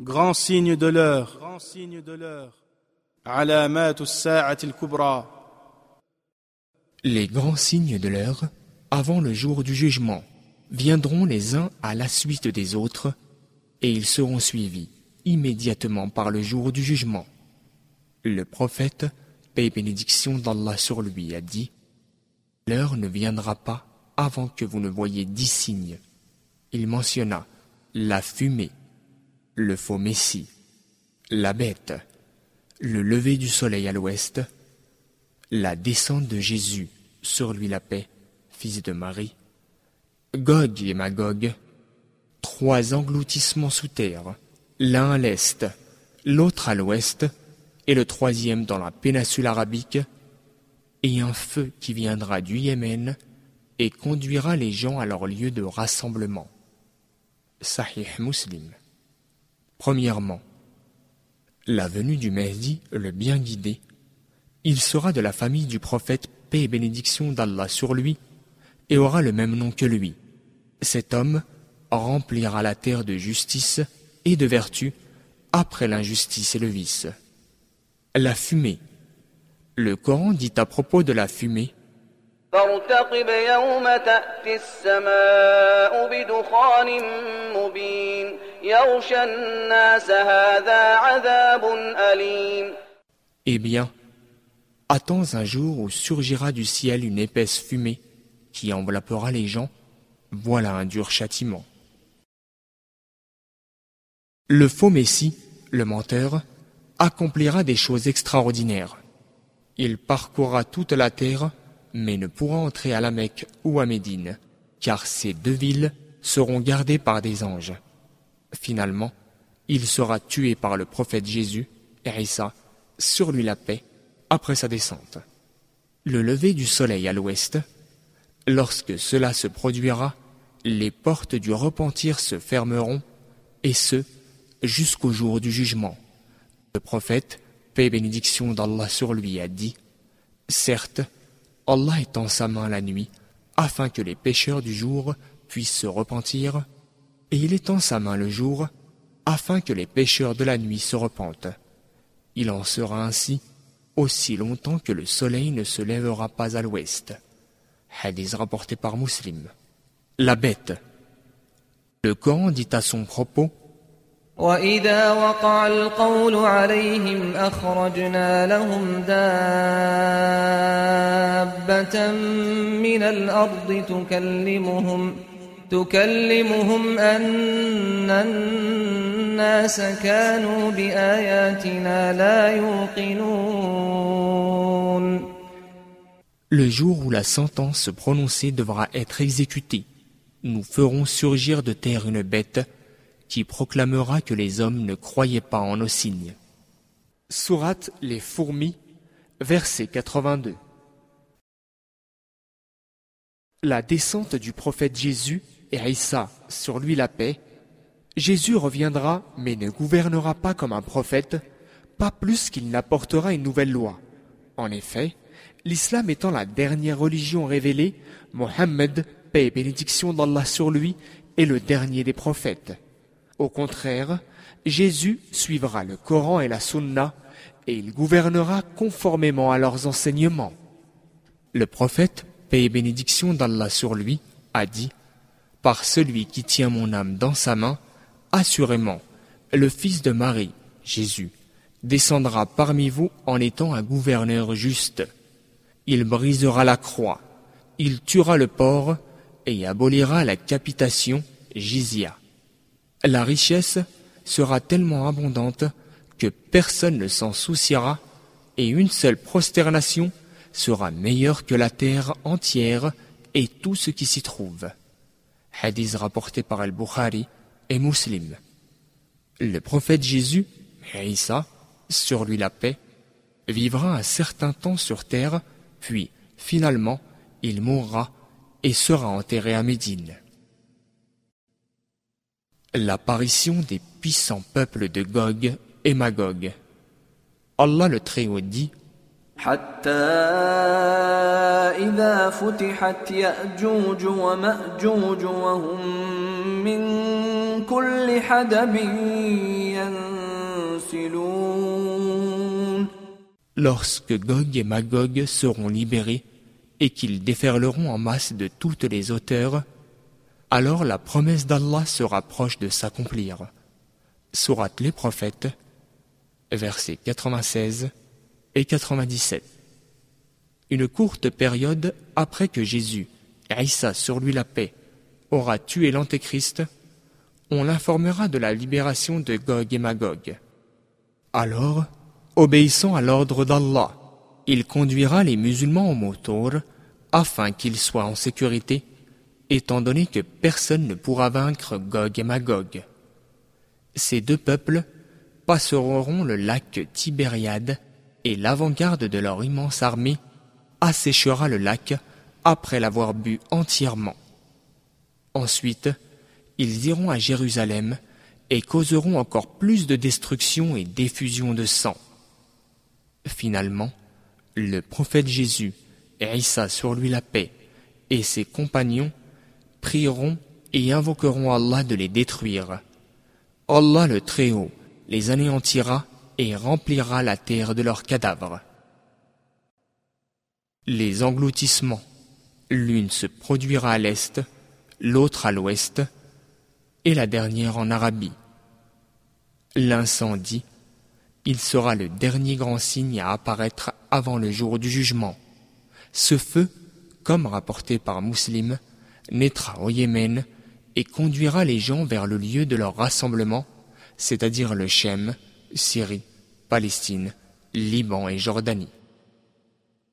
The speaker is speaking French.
grand signe de l'heure, grand signe de l'heure, les grands signes de l'heure, avant le jour du jugement, viendront les uns à la suite des autres, et ils seront suivis immédiatement par le jour du jugement. Le prophète, paix et bénédiction d'Allah sur lui, a dit L'heure ne viendra pas avant que vous ne voyez dix signes. Il mentionna la fumée, le faux messie, la bête, le lever du soleil à l'ouest, la descente de Jésus, sur lui la paix, fils de Marie, Gog et Magog, trois engloutissements sous terre, l'un à l'est, l'autre à l'ouest, et le troisième dans la péninsule arabique, et un feu qui viendra du Yémen et conduira les gens à leur lieu de rassemblement. Sahih Muslim. Premièrement, la venue du Mahdi, le bien guidé, il sera de la famille du prophète, paix et bénédiction d'Allah sur lui, et aura le même nom que lui. Cet homme remplira la terre de justice et de vertu après l'injustice et le vice. La fumée. Le Coran dit à propos de la fumée eh bien, attends un jour où surgira du ciel une épaisse fumée qui enveloppera les gens, voilà un dur châtiment. Le faux Messie, le menteur, accomplira des choses extraordinaires. Il parcourra toute la terre, mais ne pourra entrer à la Mecque ou à Médine, car ces deux villes seront gardées par des anges. Finalement, il sera tué par le prophète Jésus, Issa, sur lui la paix, après sa descente. Le lever du soleil à l'ouest, lorsque cela se produira, les portes du repentir se fermeront, et ce, jusqu'au jour du jugement. Le prophète, paix et bénédiction d'Allah sur lui, a dit, Certes, Allah étend sa main la nuit, afin que les pécheurs du jour puissent se repentir, et il étend sa main le jour, afin que les pécheurs de la nuit se repentent. Il en sera ainsi aussi longtemps que le soleil ne se lèvera pas à l'ouest. Hadith rapporté par Muslim. La bête. Le Coran dit à son propos وإذا وقع القول عليهم أخرجنا لهم دابة من الأرض تكلمهم تكلمهم أن الناس كانوا بآياتنا لا يوقنون Le jour où la sentence prononcée devra être exécutée, nous ferons surgir de terre une bête qui proclamera que les hommes ne croyaient pas en nos signes. Sourate les fourmis, verset 82. La descente du prophète Jésus et sur lui la paix. Jésus reviendra, mais ne gouvernera pas comme un prophète, pas plus qu'il n'apportera une nouvelle loi. En effet, l'islam étant la dernière religion révélée, Mohammed, paix et bénédiction d'Allah sur lui, est le dernier des prophètes. Au contraire, Jésus suivra le Coran et la Sunna et il gouvernera conformément à leurs enseignements. Le prophète, paix et bénédiction d'Allah sur lui, a dit Par celui qui tient mon âme dans sa main, assurément, le fils de Marie, Jésus, descendra parmi vous en étant un gouverneur juste. Il brisera la croix, il tuera le porc et abolira la capitation, jizya. La richesse sera tellement abondante que personne ne s'en souciera et une seule prosternation sera meilleure que la terre entière et tout ce qui s'y trouve. Hadith rapporté par Al-Bukhari et Muslim. Le prophète Jésus, Isa, sur lui la paix, vivra un certain temps sur terre, puis, finalement, il mourra et sera enterré à Médine. L'apparition des puissants peuples de Gog et Magog. Allah le Très-Haut dit Lorsque Gog et Magog seront libérés et qu'ils déferleront en masse de toutes les hauteurs, alors la promesse d'Allah sera proche de s'accomplir. Sourate les prophètes, verset 96 et 97. Une courte période après que Jésus, Isa sur lui la paix, aura tué l'Antéchrist, on l'informera de la libération de Gog et Magog. Alors, obéissant à l'ordre d'Allah, il conduira les musulmans au motour afin qu'ils soient en sécurité, étant donné que personne ne pourra vaincre Gog et Magog. Ces deux peuples passeront le lac Tibériade et l'avant-garde de leur immense armée asséchera le lac après l'avoir bu entièrement. Ensuite, ils iront à Jérusalem et causeront encore plus de destruction et d'effusion de sang. Finalement, le prophète Jésus, et Issa sur lui la paix, et ses compagnons prieront et invoqueront Allah de les détruire. Allah le Très-Haut les anéantira et remplira la terre de leurs cadavres. Les engloutissements. L'une se produira à l'est, l'autre à l'ouest, et la dernière en Arabie. L'incendie, il sera le dernier grand signe à apparaître avant le jour du jugement. Ce feu, comme rapporté par Muslim, naîtra au Yémen et conduira les gens vers le lieu de leur rassemblement, c'est-à-dire le Shem, Syrie, Palestine, Liban et Jordanie.